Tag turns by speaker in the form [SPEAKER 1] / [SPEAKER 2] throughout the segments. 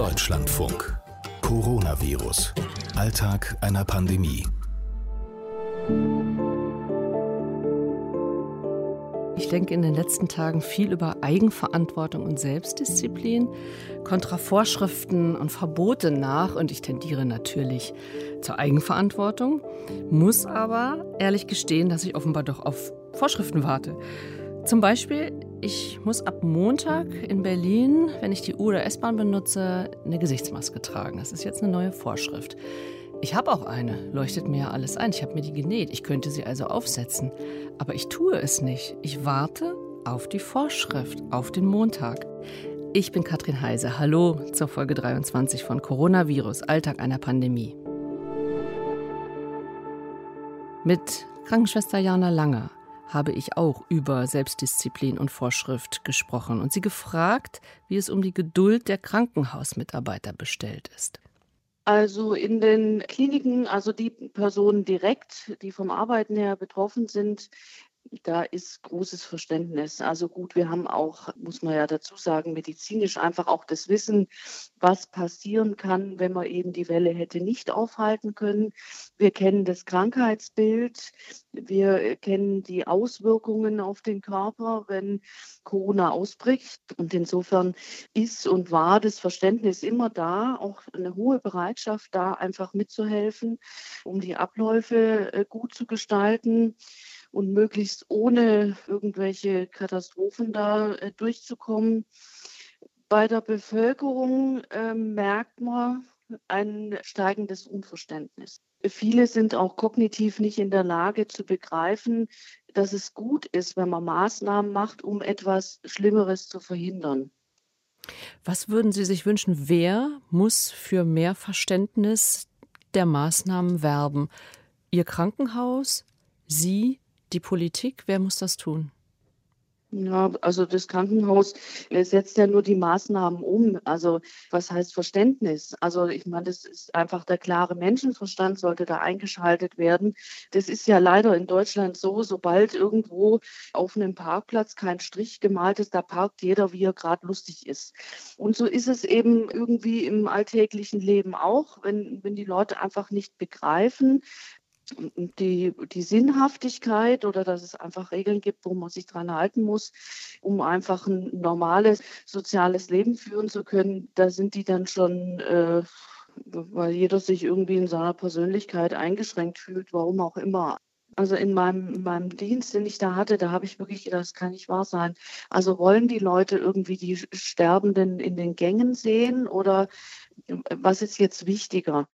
[SPEAKER 1] Deutschlandfunk. Coronavirus. Alltag einer Pandemie.
[SPEAKER 2] Ich denke in den letzten Tagen viel über Eigenverantwortung und Selbstdisziplin, kontra Vorschriften und Verbote nach und ich tendiere natürlich zur Eigenverantwortung, muss aber ehrlich gestehen, dass ich offenbar doch auf Vorschriften warte. Zum Beispiel, ich muss ab Montag in Berlin, wenn ich die U- oder S-Bahn benutze, eine Gesichtsmaske tragen. Das ist jetzt eine neue Vorschrift. Ich habe auch eine, leuchtet mir ja alles ein. Ich habe mir die genäht. Ich könnte sie also aufsetzen. Aber ich tue es nicht. Ich warte auf die Vorschrift, auf den Montag. Ich bin Katrin Heise. Hallo zur Folge 23 von Coronavirus, Alltag einer Pandemie. Mit Krankenschwester Jana Langer habe ich auch über Selbstdisziplin und Vorschrift gesprochen und sie gefragt, wie es um die Geduld der Krankenhausmitarbeiter bestellt ist.
[SPEAKER 3] Also in den Kliniken, also die Personen direkt, die vom Arbeiten her betroffen sind, da ist großes Verständnis. Also gut, wir haben auch, muss man ja dazu sagen, medizinisch einfach auch das Wissen, was passieren kann, wenn man eben die Welle hätte nicht aufhalten können. Wir kennen das Krankheitsbild, wir kennen die Auswirkungen auf den Körper, wenn Corona ausbricht. Und insofern ist und war das Verständnis immer da, auch eine hohe Bereitschaft da, einfach mitzuhelfen, um die Abläufe äh, gut zu gestalten und möglichst ohne irgendwelche Katastrophen da äh, durchzukommen. Bei der Bevölkerung äh, merkt man ein steigendes Unverständnis. Viele sind auch kognitiv nicht in der Lage zu begreifen, dass es gut ist, wenn man Maßnahmen macht, um etwas Schlimmeres zu verhindern.
[SPEAKER 2] Was würden Sie sich wünschen? Wer muss für mehr Verständnis der Maßnahmen werben? Ihr Krankenhaus? Sie? Die Politik? Wer muss das tun?
[SPEAKER 3] Ja, also das Krankenhaus setzt ja nur die Maßnahmen um. Also was heißt Verständnis? Also ich meine, das ist einfach der klare Menschenverstand sollte da eingeschaltet werden. Das ist ja leider in Deutschland so, sobald irgendwo auf einem Parkplatz kein Strich gemalt ist, da parkt jeder, wie er gerade lustig ist. Und so ist es eben irgendwie im alltäglichen Leben auch, wenn, wenn die Leute einfach nicht begreifen, die, die Sinnhaftigkeit oder dass es einfach Regeln gibt, wo man sich dran halten muss, um einfach ein normales soziales Leben führen zu können, da sind die dann schon, äh, weil jeder sich irgendwie in seiner Persönlichkeit eingeschränkt fühlt, warum auch immer. Also in meinem, in meinem Dienst, den ich da hatte, da habe ich wirklich gedacht, das kann nicht wahr sein. Also wollen die Leute irgendwie die Sterbenden in den Gängen sehen oder was ist jetzt wichtiger?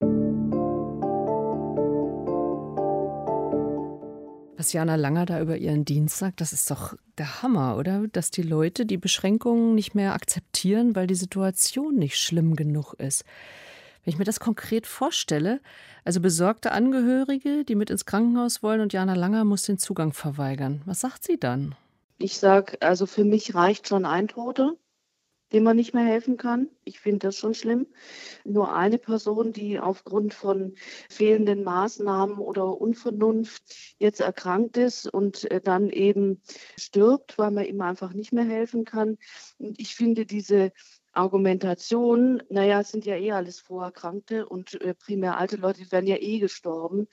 [SPEAKER 2] Jana Langer da über ihren Dienst sagt, das ist doch der Hammer, oder? Dass die Leute die Beschränkungen nicht mehr akzeptieren, weil die Situation nicht schlimm genug ist. Wenn ich mir das konkret vorstelle, also besorgte Angehörige, die mit ins Krankenhaus wollen und Jana Langer muss den Zugang verweigern. Was sagt sie dann?
[SPEAKER 3] Ich sage, also für mich reicht schon ein Toter dem man nicht mehr helfen kann. Ich finde das schon schlimm. Nur eine Person, die aufgrund von fehlenden Maßnahmen oder Unvernunft jetzt erkrankt ist und äh, dann eben stirbt, weil man ihm einfach nicht mehr helfen kann. Und ich finde diese Argumentation, naja, es sind ja eh alles Vorerkrankte und äh, primär alte Leute, die werden ja eh gestorben.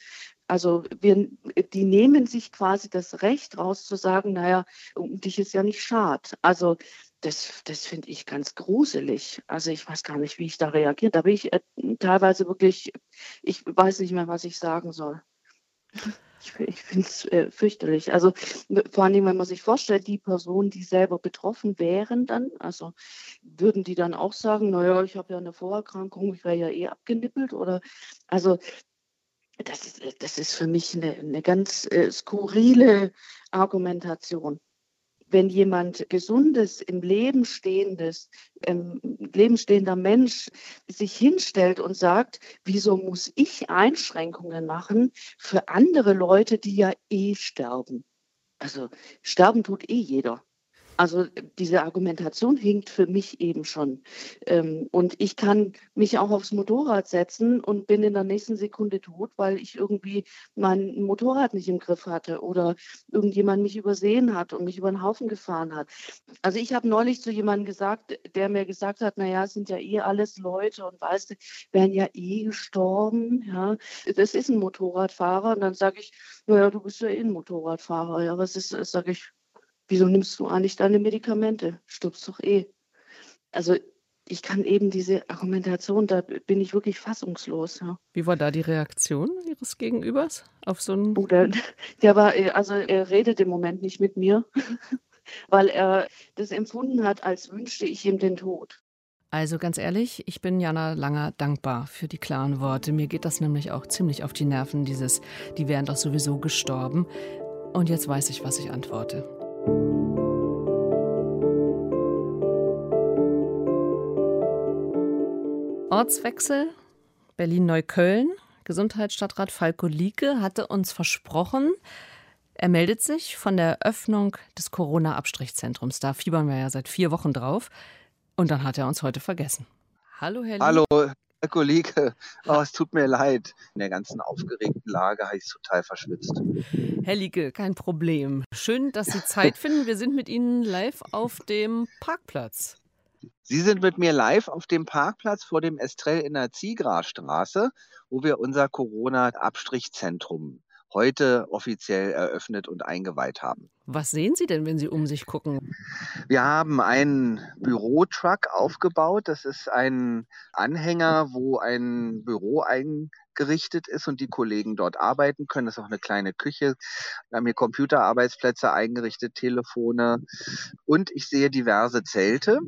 [SPEAKER 3] Also wir, die nehmen sich quasi das Recht raus zu sagen, naja, um dich ist ja nicht schad. Also das, das finde ich ganz gruselig. Also ich weiß gar nicht, wie ich da reagiere. Da bin ich äh, teilweise wirklich, ich weiß nicht mehr, was ich sagen soll. Ich, ich finde es äh, fürchterlich. Also vor allem, wenn man sich vorstellt, die Personen, die selber betroffen wären dann, also würden die dann auch sagen, naja, ich habe ja eine Vorerkrankung, ich wäre ja eh abgenippelt oder also das ist, das ist für mich eine, eine ganz äh, skurrile Argumentation wenn jemand gesundes, im Leben stehendes, im Leben stehender Mensch sich hinstellt und sagt, wieso muss ich Einschränkungen machen für andere Leute, die ja eh sterben? Also sterben tut eh jeder. Also diese Argumentation hinkt für mich eben schon. Ähm, und ich kann mich auch aufs Motorrad setzen und bin in der nächsten Sekunde tot, weil ich irgendwie mein Motorrad nicht im Griff hatte oder irgendjemand mich übersehen hat und mich über den Haufen gefahren hat. Also ich habe neulich zu jemandem gesagt, der mir gesagt hat, naja, es sind ja eh alles Leute und weißt du, werden ja eh gestorben. Ja, das ist ein Motorradfahrer. Und dann sage ich, naja, du bist ja eh ein Motorradfahrer. Ja, was ist, sage ich, wieso nimmst du eigentlich deine Medikamente? Stirbst doch eh. Also ich kann eben diese Argumentation, da bin ich wirklich fassungslos. Ja.
[SPEAKER 2] Wie war da die Reaktion Ihres Gegenübers auf so einen?
[SPEAKER 3] Oh, der, der war, äh, also er redet im Moment nicht mit mir, weil er das empfunden hat, als wünschte ich ihm den Tod.
[SPEAKER 2] Also ganz ehrlich, ich bin Jana Langer dankbar für die klaren Worte. Mir geht das nämlich auch ziemlich auf die Nerven, dieses, die wären doch sowieso gestorben. Und jetzt weiß ich, was ich antworte. Ortswechsel Berlin-Neukölln. Gesundheitsstadtrat Falko Lieke hatte uns versprochen, er meldet sich von der Öffnung des Corona-Abstrichzentrums. Da fiebern wir ja seit vier Wochen drauf. Und dann hat er uns heute vergessen. Hallo, Herr Lieke.
[SPEAKER 4] Hallo, Herr Kollege. Oh, es tut mir leid. In der ganzen aufgeregten Lage habe ich es total verschwitzt.
[SPEAKER 2] Herr Lieke, kein Problem. Schön, dass Sie Zeit finden. Wir sind mit Ihnen live auf dem Parkplatz.
[SPEAKER 4] Sie sind mit mir live auf dem Parkplatz vor dem Estrell in der Ziegrastraße, wo wir unser Corona-Abstrichzentrum heute offiziell eröffnet und eingeweiht haben.
[SPEAKER 2] Was sehen Sie denn, wenn Sie um sich gucken?
[SPEAKER 4] Wir haben einen Bürotruck aufgebaut. Das ist ein Anhänger, wo ein Büro eingerichtet ist und die Kollegen dort arbeiten können. Das ist auch eine kleine Küche. Wir haben hier Computerarbeitsplätze eingerichtet, Telefone und ich sehe diverse Zelte.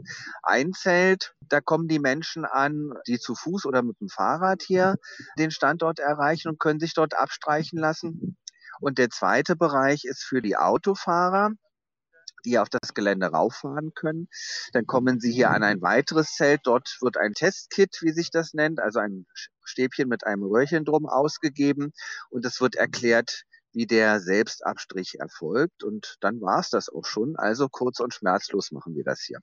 [SPEAKER 4] Ein Zelt, da kommen die Menschen an, die zu Fuß oder mit dem Fahrrad hier den Standort erreichen und können sich dort abstreichen lassen. Und der zweite Bereich ist für die Autofahrer, die auf das Gelände rauffahren können. Dann kommen sie hier an ein weiteres Zelt. Dort wird ein Testkit, wie sich das nennt, also ein Stäbchen mit einem Röhrchen drum ausgegeben und es wird erklärt, wie der Selbstabstrich erfolgt. Und dann war es das auch schon. Also kurz und schmerzlos machen wir das hier.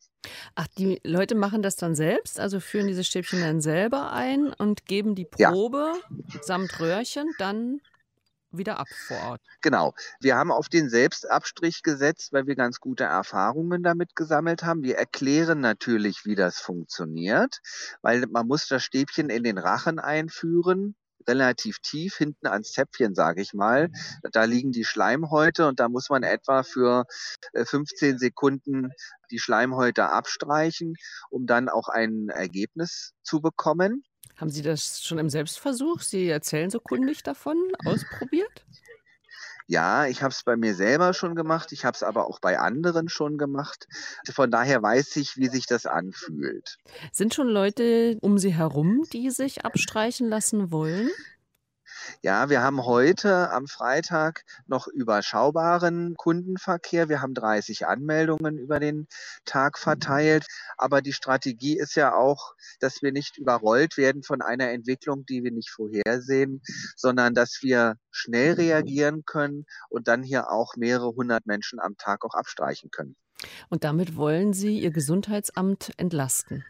[SPEAKER 2] Ach, die Leute machen das dann selbst, also führen diese Stäbchen dann selber ein und geben die Probe ja. samt Röhrchen dann wieder ab vor Ort.
[SPEAKER 4] Genau. Wir haben auf den Selbstabstrich gesetzt, weil wir ganz gute Erfahrungen damit gesammelt haben. Wir erklären natürlich, wie das funktioniert, weil man muss das Stäbchen in den Rachen einführen relativ tief hinten ans Zäpfchen, sage ich mal. Da liegen die Schleimhäute und da muss man etwa für 15 äh, Sekunden die Schleimhäute abstreichen, um dann auch ein Ergebnis zu bekommen.
[SPEAKER 2] Haben Sie das schon im Selbstversuch? Sie erzählen so kundig davon, ausprobiert?
[SPEAKER 4] Ja, ich habe es bei mir selber schon gemacht, ich habe es aber auch bei anderen schon gemacht. Von daher weiß ich, wie sich das anfühlt.
[SPEAKER 2] Sind schon Leute um Sie herum, die sich abstreichen lassen wollen?
[SPEAKER 4] Ja, wir haben heute am Freitag noch überschaubaren Kundenverkehr. Wir haben 30 Anmeldungen über den Tag verteilt. Aber die Strategie ist ja auch, dass wir nicht überrollt werden von einer Entwicklung, die wir nicht vorhersehen, sondern dass wir schnell reagieren können und dann hier auch mehrere hundert Menschen am Tag auch abstreichen können.
[SPEAKER 2] Und damit wollen Sie Ihr Gesundheitsamt entlasten?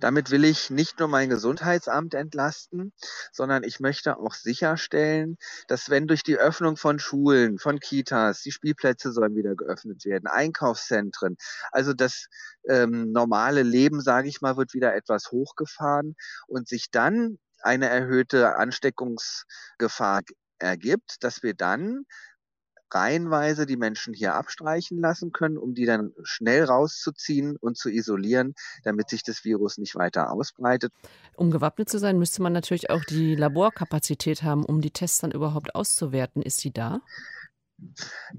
[SPEAKER 4] Damit will ich nicht nur mein Gesundheitsamt entlasten, sondern ich möchte auch sicherstellen, dass wenn durch die Öffnung von Schulen, von Kitas, die Spielplätze sollen wieder geöffnet werden, Einkaufszentren, also das ähm, normale Leben, sage ich mal, wird wieder etwas hochgefahren und sich dann eine erhöhte Ansteckungsgefahr ergibt, dass wir dann reihenweise die Menschen hier abstreichen lassen können, um die dann schnell rauszuziehen und zu isolieren, damit sich das Virus nicht weiter ausbreitet.
[SPEAKER 2] Um gewappnet zu sein, müsste man natürlich auch die Laborkapazität haben, um die Tests dann überhaupt auszuwerten. Ist sie da?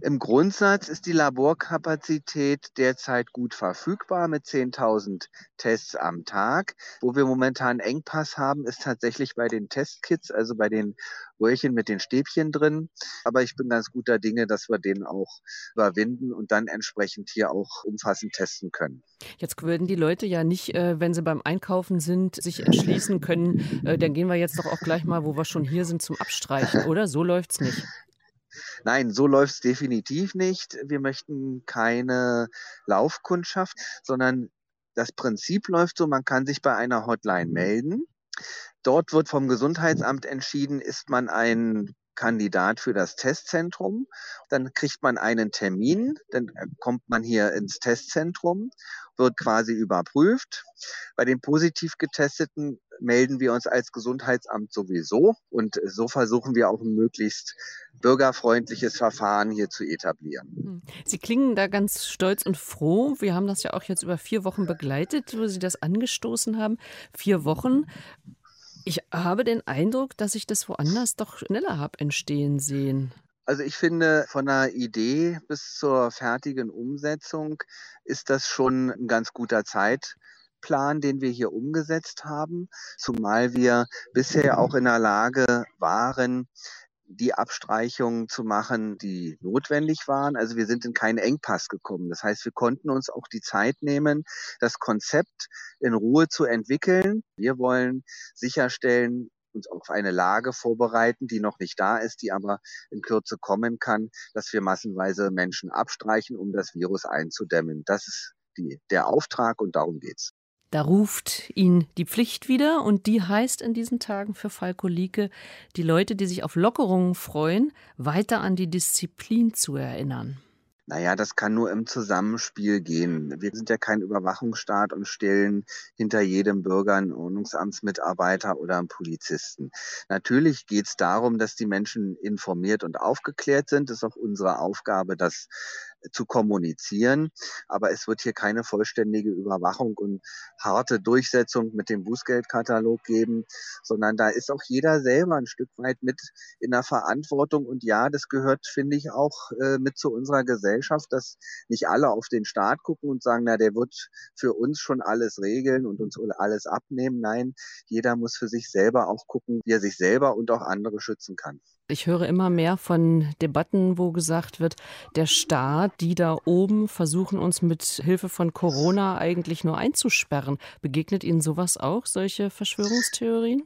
[SPEAKER 4] Im Grundsatz ist die Laborkapazität derzeit gut verfügbar mit 10.000 Tests am Tag. Wo wir momentan Engpass haben, ist tatsächlich bei den Testkits, also bei den Röhrchen mit den Stäbchen drin. Aber ich bin ganz guter Dinge, dass wir den auch überwinden und dann entsprechend hier auch umfassend testen können.
[SPEAKER 2] Jetzt würden die Leute ja nicht, äh, wenn sie beim Einkaufen sind, sich entschließen können, äh, dann gehen wir jetzt doch auch gleich mal, wo wir schon hier sind, zum Abstreichen, oder? So läuft es nicht.
[SPEAKER 4] Nein, so läuft es definitiv nicht. Wir möchten keine Laufkundschaft, sondern das Prinzip läuft so, man kann sich bei einer Hotline melden. Dort wird vom Gesundheitsamt entschieden, ist man ein Kandidat für das Testzentrum. Dann kriegt man einen Termin, dann kommt man hier ins Testzentrum, wird quasi überprüft. Bei den positiv getesteten melden wir uns als Gesundheitsamt sowieso und so versuchen wir auch ein möglichst bürgerfreundliches Verfahren hier zu etablieren. Hm.
[SPEAKER 2] Sie klingen da ganz stolz und froh. Wir haben das ja auch jetzt über vier Wochen begleitet, wo Sie das angestoßen haben. Vier Wochen. Ich habe den Eindruck, dass ich das woanders doch schneller habe entstehen sehen.
[SPEAKER 4] Also ich finde, von der Idee bis zur fertigen Umsetzung ist das schon ein ganz guter Zeitplan, den wir hier umgesetzt haben, zumal wir bisher auch in der Lage waren, die Abstreichungen zu machen, die notwendig waren. Also wir sind in keinen Engpass gekommen. Das heißt, wir konnten uns auch die Zeit nehmen, das Konzept in Ruhe zu entwickeln. Wir wollen sicherstellen, uns auf eine Lage vorbereiten, die noch nicht da ist, die aber in Kürze kommen kann, dass wir massenweise Menschen abstreichen, um das Virus einzudämmen. Das ist die, der Auftrag und darum geht's.
[SPEAKER 2] Da ruft ihn die Pflicht wieder und die heißt in diesen Tagen für Falko Lieke, die Leute, die sich auf Lockerungen freuen, weiter an die Disziplin zu erinnern.
[SPEAKER 4] Naja, das kann nur im Zusammenspiel gehen. Wir sind ja kein Überwachungsstaat und stellen hinter jedem Bürger einen Ordnungsamtsmitarbeiter oder einen Polizisten. Natürlich geht es darum, dass die Menschen informiert und aufgeklärt sind. Das ist auch unsere Aufgabe, das zu kommunizieren. Aber es wird hier keine vollständige Überwachung und harte Durchsetzung mit dem Bußgeldkatalog geben, sondern da ist auch jeder selber ein Stück weit mit in der Verantwortung. Und ja, das gehört, finde ich, auch äh, mit zu unserer Gesellschaft, dass nicht alle auf den Staat gucken und sagen, na, der wird für uns schon alles regeln und uns alles abnehmen. Nein, jeder muss für sich selber auch gucken, wie er sich selber und auch andere schützen kann.
[SPEAKER 2] Ich höre immer mehr von Debatten, wo gesagt wird, der Staat, die da oben versuchen uns mit Hilfe von Corona eigentlich nur einzusperren. Begegnet Ihnen sowas auch, solche Verschwörungstheorien?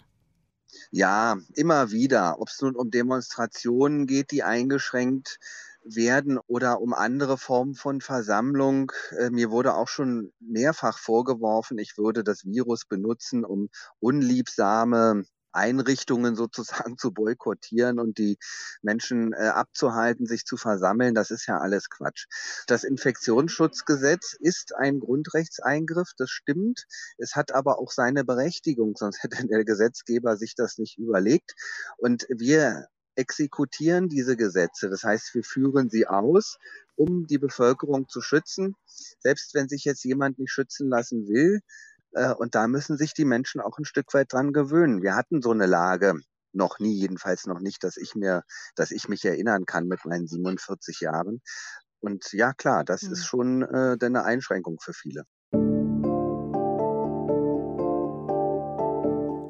[SPEAKER 4] Ja, immer wieder. Ob es nun um Demonstrationen geht, die eingeschränkt werden oder um andere Formen von Versammlung. Äh, mir wurde auch schon mehrfach vorgeworfen, ich würde das Virus benutzen, um unliebsame Einrichtungen sozusagen zu boykottieren und die Menschen äh, abzuhalten, sich zu versammeln, das ist ja alles Quatsch. Das Infektionsschutzgesetz ist ein Grundrechtseingriff, das stimmt. Es hat aber auch seine Berechtigung, sonst hätte der Gesetzgeber sich das nicht überlegt. Und wir exekutieren diese Gesetze. Das heißt, wir führen sie aus, um die Bevölkerung zu schützen. Selbst wenn sich jetzt jemand nicht schützen lassen will, und da müssen sich die Menschen auch ein Stück weit dran gewöhnen. Wir hatten so eine Lage noch nie, jedenfalls noch nicht, dass ich mir, dass ich mich erinnern kann mit meinen 47 Jahren. Und ja, klar, das mhm. ist schon äh, eine Einschränkung für viele.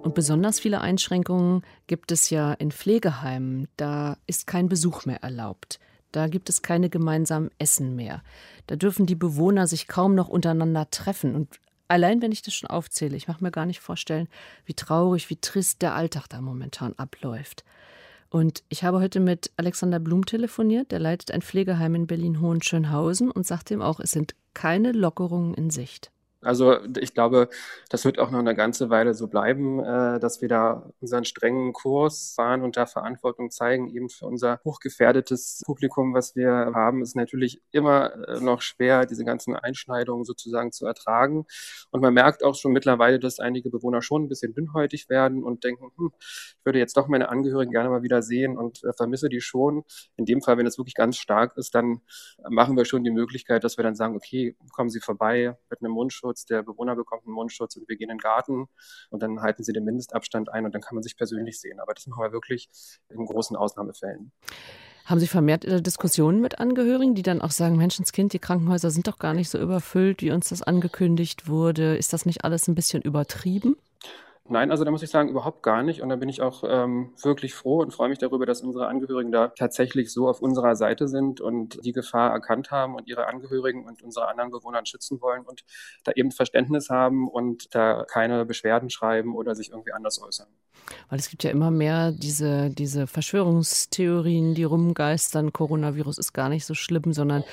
[SPEAKER 2] Und besonders viele Einschränkungen gibt es ja in Pflegeheimen. Da ist kein Besuch mehr erlaubt. Da gibt es keine gemeinsamen Essen mehr. Da dürfen die Bewohner sich kaum noch untereinander treffen. Und Allein wenn ich das schon aufzähle, ich mache mir gar nicht vorstellen, wie traurig, wie trist der Alltag da momentan abläuft. Und ich habe heute mit Alexander Blum telefoniert, der leitet ein Pflegeheim in Berlin-Hohenschönhausen und sagt ihm auch, es sind keine Lockerungen in Sicht.
[SPEAKER 5] Also ich glaube, das wird auch noch eine ganze Weile so bleiben, äh, dass wir da unseren strengen Kurs fahren und da Verantwortung zeigen, eben für unser hochgefährdetes Publikum, was wir haben, ist natürlich immer äh, noch schwer, diese ganzen Einschneidungen sozusagen zu ertragen. Und man merkt auch schon mittlerweile, dass einige Bewohner schon ein bisschen dünnhäutig werden und denken, hm, ich würde jetzt doch meine Angehörigen gerne mal wieder sehen und äh, vermisse die schon. In dem Fall, wenn es wirklich ganz stark ist, dann machen wir schon die Möglichkeit, dass wir dann sagen, okay, kommen Sie vorbei mit einem Mundschutz Mundschutz, der Bewohner bekommt einen Mundschutz und wir gehen in den Garten und dann halten sie den Mindestabstand ein und dann kann man sich persönlich sehen. Aber das machen wir wirklich in großen Ausnahmefällen.
[SPEAKER 2] Haben Sie vermehrt Diskussionen mit Angehörigen, die dann auch sagen, Menschenskind, die Krankenhäuser sind doch gar nicht so überfüllt, wie uns das angekündigt wurde. Ist das nicht alles ein bisschen übertrieben?
[SPEAKER 5] Nein, also da muss ich sagen, überhaupt gar nicht. Und da bin ich auch ähm, wirklich froh und freue mich darüber, dass unsere Angehörigen da tatsächlich so auf unserer Seite sind und die Gefahr erkannt haben und ihre Angehörigen und unsere anderen Bewohner schützen wollen und da eben Verständnis haben und da keine Beschwerden schreiben oder sich irgendwie anders äußern.
[SPEAKER 2] Weil es gibt ja immer mehr diese, diese Verschwörungstheorien, die rumgeistern, Coronavirus ist gar nicht so schlimm, sondern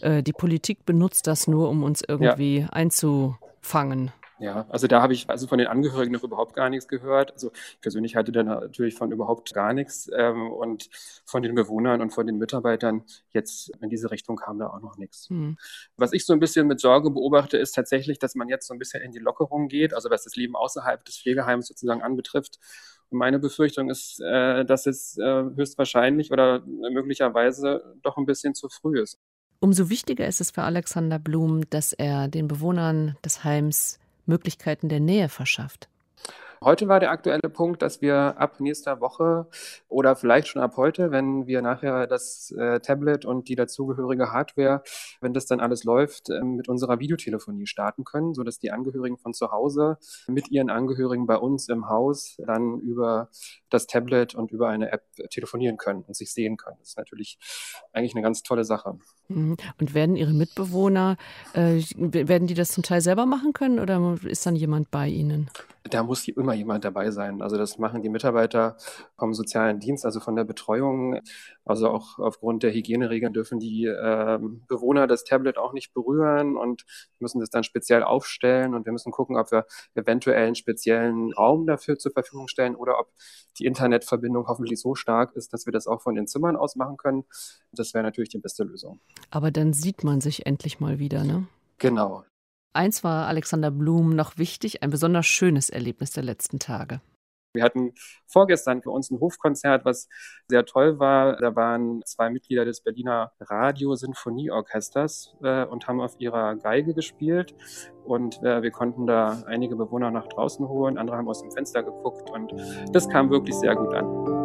[SPEAKER 2] äh, die Politik benutzt das nur, um uns irgendwie ja. einzufangen.
[SPEAKER 5] Ja, also da habe ich also von den Angehörigen noch überhaupt gar nichts gehört. Also ich persönlich hatte da natürlich von überhaupt gar nichts. Ähm, und von den Bewohnern und von den Mitarbeitern jetzt in diese Richtung kam da auch noch nichts. Mhm. Was ich so ein bisschen mit Sorge beobachte, ist tatsächlich, dass man jetzt so ein bisschen in die Lockerung geht, also was das Leben außerhalb des Pflegeheims sozusagen anbetrifft. Und meine Befürchtung ist, äh, dass es äh, höchstwahrscheinlich oder möglicherweise doch ein bisschen zu früh ist.
[SPEAKER 2] Umso wichtiger ist es für Alexander Blum, dass er den Bewohnern des Heims Möglichkeiten der Nähe verschafft.
[SPEAKER 5] Heute war der aktuelle Punkt, dass wir ab nächster Woche oder vielleicht schon ab heute, wenn wir nachher das äh, Tablet und die dazugehörige Hardware, wenn das dann alles läuft, äh, mit unserer Videotelefonie starten können, sodass die Angehörigen von zu Hause mit ihren Angehörigen bei uns im Haus dann über das Tablet und über eine App telefonieren können und sich sehen können. Das ist natürlich eigentlich eine ganz tolle Sache.
[SPEAKER 2] Mhm. Und werden Ihre Mitbewohner, äh, werden die das zum Teil selber machen können oder ist dann jemand bei Ihnen?
[SPEAKER 5] Da muss immer jemand dabei sein. Also das machen die Mitarbeiter vom sozialen Dienst, also von der Betreuung. Also auch aufgrund der Hygieneregeln dürfen die äh, Bewohner das Tablet auch nicht berühren und müssen das dann speziell aufstellen. Und wir müssen gucken, ob wir eventuell einen speziellen Raum dafür zur Verfügung stellen oder ob die Internetverbindung hoffentlich so stark ist, dass wir das auch von den Zimmern aus machen können. Das wäre natürlich die beste Lösung.
[SPEAKER 2] Aber dann sieht man sich endlich mal wieder, ne?
[SPEAKER 5] Genau.
[SPEAKER 2] Eins war Alexander Blum noch wichtig, ein besonders schönes Erlebnis der letzten Tage.
[SPEAKER 5] Wir hatten vorgestern für uns ein Hofkonzert, was sehr toll war. Da waren zwei Mitglieder des Berliner Radio-Sinfonieorchesters äh, und haben auf ihrer Geige gespielt. Und äh, wir konnten da einige Bewohner nach draußen holen, andere haben aus dem Fenster geguckt und das kam wirklich sehr gut an.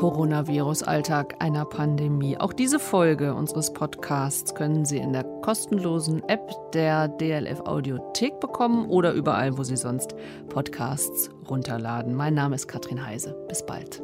[SPEAKER 2] Coronavirus-Alltag einer Pandemie. Auch diese Folge unseres Podcasts können Sie in der kostenlosen App der DLF Audiothek bekommen oder überall, wo Sie sonst Podcasts runterladen. Mein Name ist Katrin Heise. Bis bald.